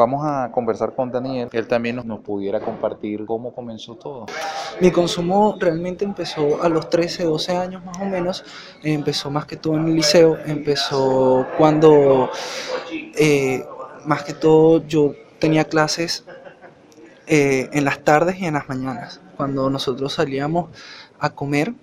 Vamos a conversar con Daniel, él también nos, nos pudiera compartir cómo comenzó todo. Mi consumo realmente empezó a los 13, 12 años más o menos. Empezó más que todo en el liceo. Empezó cuando, eh, más que todo, yo tenía clases eh, en las tardes y en las mañanas. Cuando nosotros salíamos a comer,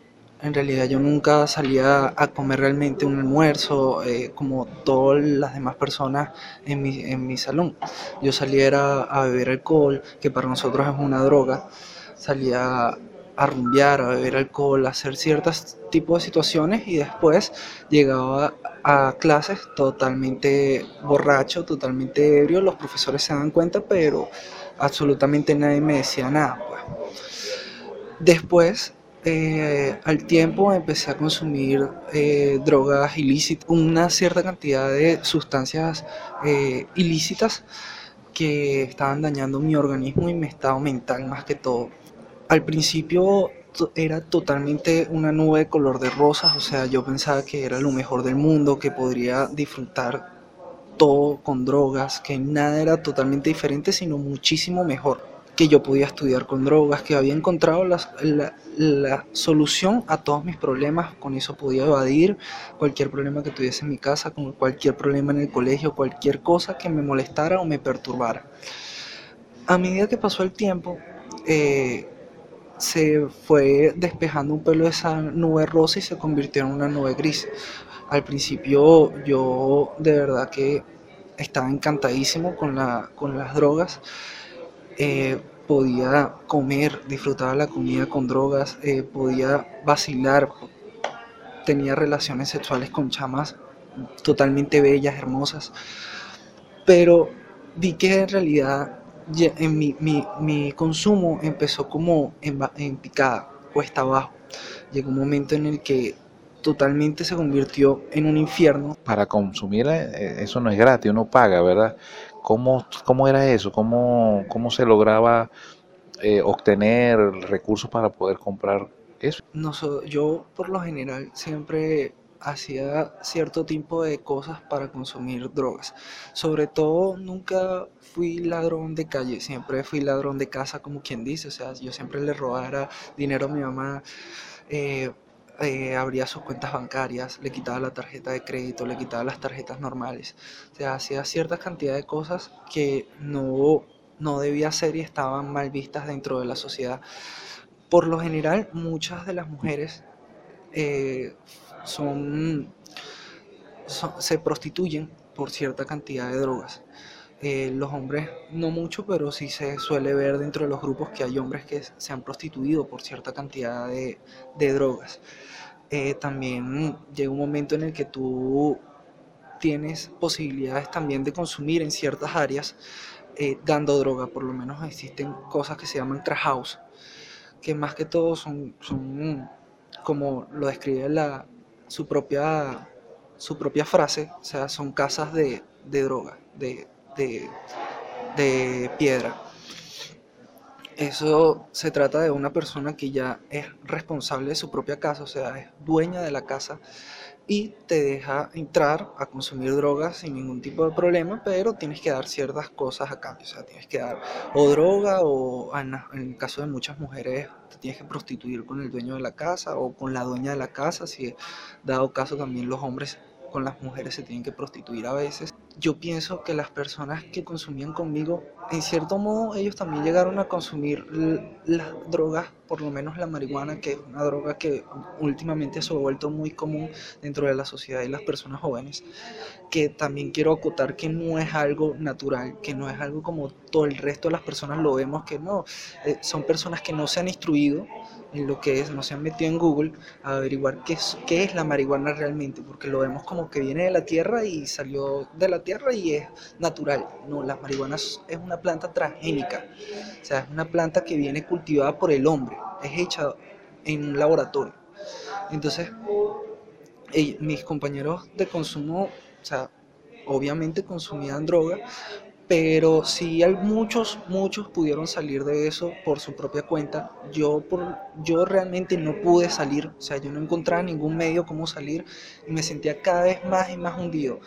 en realidad yo nunca salía a comer realmente un almuerzo eh, como todas las demás personas en mi, en mi salón. Yo salía a beber alcohol, que para nosotros es una droga. Salía a rumbear, a beber alcohol, a hacer ciertos tipos de situaciones y después llegaba a clases totalmente borracho, totalmente ebrio. Los profesores se dan cuenta, pero absolutamente nadie me decía nada. Pues. Después eh, al tiempo empecé a consumir eh, drogas ilícitas, una cierta cantidad de sustancias eh, ilícitas que estaban dañando mi organismo y mi estado mental más que todo. Al principio era totalmente una nube de color de rosas, o sea, yo pensaba que era lo mejor del mundo, que podría disfrutar todo con drogas, que nada era totalmente diferente, sino muchísimo mejor que yo podía estudiar con drogas, que había encontrado la, la, solución a todos mis problemas, con eso podía evadir cualquier problema que tuviese en mi casa, con cualquier problema en el colegio, cualquier cosa que me molestara o me perturbara. A medida que pasó el tiempo, eh, se fue despejando un pelo de esa nube rosa y se convirtió en una nube gris. Al principio yo de verdad que estaba encantadísimo con, la, con las drogas eh, podía comer, disfrutaba la comida con drogas, eh, podía vacilar, tenía relaciones sexuales con chamas totalmente bellas, hermosas, pero vi que en realidad en mi, mi, consumo empezó como en, en picada, cuesta abajo. Llegó un momento en el que totalmente se convirtió en un infierno. Para consumir eh, eso no es gratis, uno paga, ¿verdad? ¿Cómo, cómo era eso? ¿Cómo, cómo se lograba eh, obtener recursos para poder comprar eso? No, yo por lo general siempre hacía cierto tipo de cosas para consumir drogas. Sobre todo nunca fui ladrón de calle, siempre fui ladrón de casa como quien dice, o sea, yo siempre le robara dinero a mi mamá. Eh, eh, abría sus cuentas bancarias, le quitaba la tarjeta de crédito, le quitaba las tarjetas normales. O sea, hacía cierta cantidad de cosas que no, no debía hacer y estaban mal vistas dentro de la sociedad. Por lo general, muchas de las mujeres eh, son, se prostituyen por cierta cantidad de drogas. Eh, los hombres no mucho, pero sí se suele ver dentro de los grupos que hay hombres que se han prostituido por cierta cantidad de, drogas. Eh, también llega un momento en el que tú tienes posibilidades también de consumir en ciertas áreas eh, dando droga, por lo menos existen cosas que se llaman crash house, que más que todo son, son como lo describe la, su, propia, su propia frase, o sea, son casas de, de droga, de, de, piedra. Eso se trata de una persona que ya es responsable de su propia casa, o sea, es dueña de la casa y te deja entrar a consumir drogas sin ningún tipo de problema, pero tienes que dar ciertas cosas a cambio, o sea, tienes que dar o droga o en, el caso de muchas mujeres te tienes que prostituir con el dueño de la casa o con la dueña de la casa, si dado caso también los hombres con las mujeres se tienen que prostituir a veces yo pienso que las personas que consumían conmigo, en cierto modo, ellos también llegaron a consumir las drogas, por lo menos la marihuana, que es una droga que últimamente se ha vuelto muy común dentro de la sociedad y las personas jóvenes, que también quiero acotar que no es algo natural, que no es algo como todo el resto de las personas lo vemos, que no, eh, son personas que no se han instruido en lo que es, no se han metido en Google a averiguar qué es, qué es la marihuana realmente, porque lo vemos como que viene de la tierra y salió de la tierra y es natural. No, la marihuana es una planta transgénica, o sea, es una planta que viene cultivada por el hombre, es hecha en un laboratorio. Entonces, mis compañeros de consumo, o sea, obviamente consumían droga, pero si hay muchos, muchos pudieron salir de eso por su propia cuenta. Yo, por, yo realmente no pude salir, o sea, yo no encontraba ningún medio cómo salir y me sentía cada vez más y más hundido.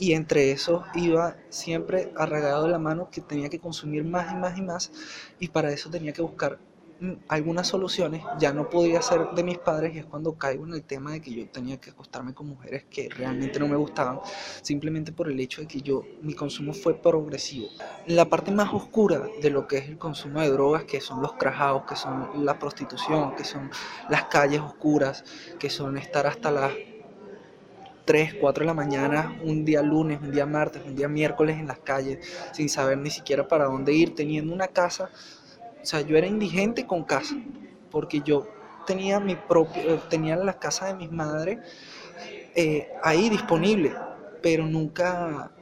Y entre eso iba siempre arraigado de la mano que tenía que consumir más y más y más y para eso tenía que buscar mm, algunas soluciones, ya no podía ser de mis padres y es cuando caigo en el tema de que yo tenía que acostarme con mujeres que realmente no me gustaban, simplemente por el hecho de que yo, mi consumo fue progresivo. La parte más oscura de lo que es el consumo de drogas, que son los crajados, que son la prostitución, que son las calles oscuras, que son estar hasta las 3, 4 de la mañana, un día lunes, un día martes, un día miércoles en las calles, sin saber ni siquiera para dónde ir, teniendo una casa. O sea, yo era indigente con casa, porque yo tenía mi propio, eh, tenía la casa de mis madres eh, ahí disponible, pero nunca,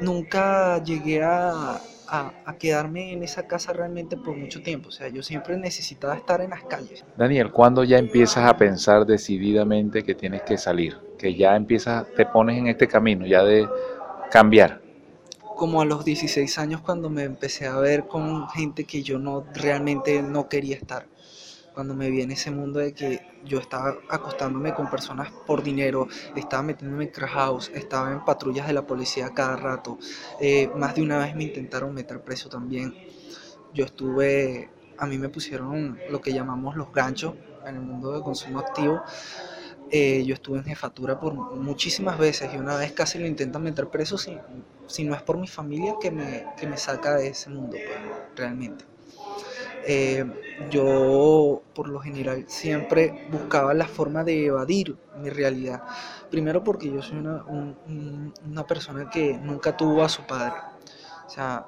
nunca llegué a, a, quedarme en esa casa realmente por mucho tiempo. O sea, yo siempre necesitaba estar en las calles. Daniel, ¿cuándo ya empiezas a pensar decididamente que tienes que salir? Que ya empiezas, te pones en este camino ya de cambiar. Como a los 16 años cuando me empecé a ver con gente que yo no realmente no quería estar cuando me vi en ese mundo de que yo estaba acostándome con personas por dinero, estaba metiéndome en crash house, estaba en patrullas de la policía cada rato, eh, más de una vez me intentaron meter preso también. Yo estuve, a mí me pusieron lo que llamamos los ganchos en el mundo de consumo activo. Eh, yo estuve en jefatura por muchísimas veces y una vez casi lo intentan meter preso si, si no es por mi familia que me, que me saca de ese mundo, pues, realmente. Eh, yo por lo general siempre buscaba la forma de evadir mi realidad. Primero porque yo soy una, una persona que nunca tuvo a su padre. O sea,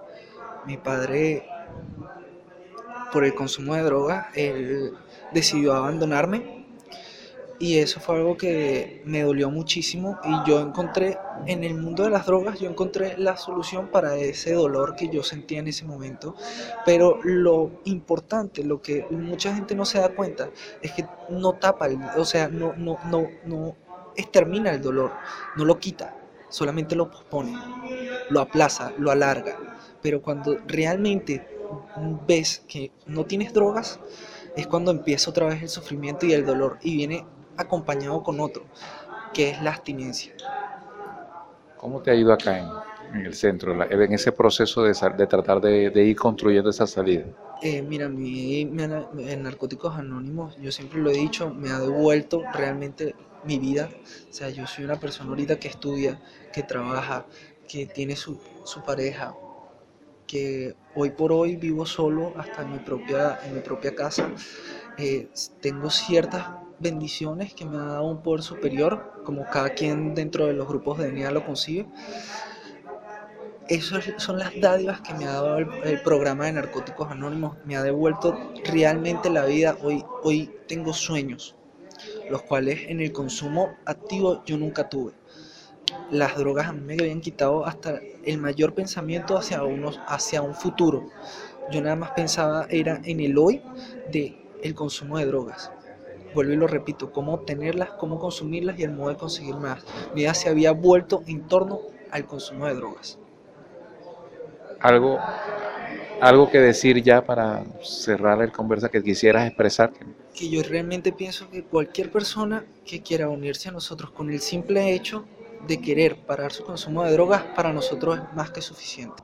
mi padre por el consumo de drogas, él decidió abandonarme y eso fue algo que me dolió muchísimo y yo encontré en el mundo de las drogas, yo encontré la solución para ese dolor que yo sentía en ese momento, pero lo importante, lo que mucha gente no se da cuenta, es que no tapa, el, o sea, no, no, no, no extermina el dolor, no lo quita, solamente lo pospone, lo aplaza, lo alarga, pero cuando realmente ves que no tienes drogas, es cuando empieza otra vez el sufrimiento y el dolor y viene acompañado con otro, que es la abstinencia. ¿Cómo te ha ido acá en, el centro, en ese proceso de, de tratar de, ir construyendo esa salida? Eh, mira, mi, en Narcóticos Anónimos, yo siempre lo he dicho, me ha devuelto realmente mi vida. O sea, yo soy una persona ahorita que estudia, que trabaja, que tiene su, su pareja, que hoy por hoy vivo solo hasta en mi propia, en mi propia casa. Eh, tengo ciertas bendiciones que me ha dado un poder superior, como cada quien dentro de los grupos de DNA lo concibe. Esas son las dádivas que me ha dado el, programa de Narcóticos Anónimos. Me ha devuelto realmente la vida. Hoy, hoy tengo sueños, los cuales en el consumo activo yo nunca tuve. Las drogas a mí me habían quitado hasta el mayor pensamiento hacia, unos, hacia un futuro. Yo nada más pensaba era en el hoy de el consumo de drogas vuelvo y lo repito, cómo obtenerlas, cómo consumirlas y el modo de conseguir más. Mi vida se había vuelto en torno al consumo de drogas. Algo, algo que decir ya para cerrar el conversa que quisieras expresar. Que yo realmente pienso que cualquier persona que quiera unirse a nosotros con el simple hecho de querer parar su consumo de drogas, para nosotros es más que suficiente.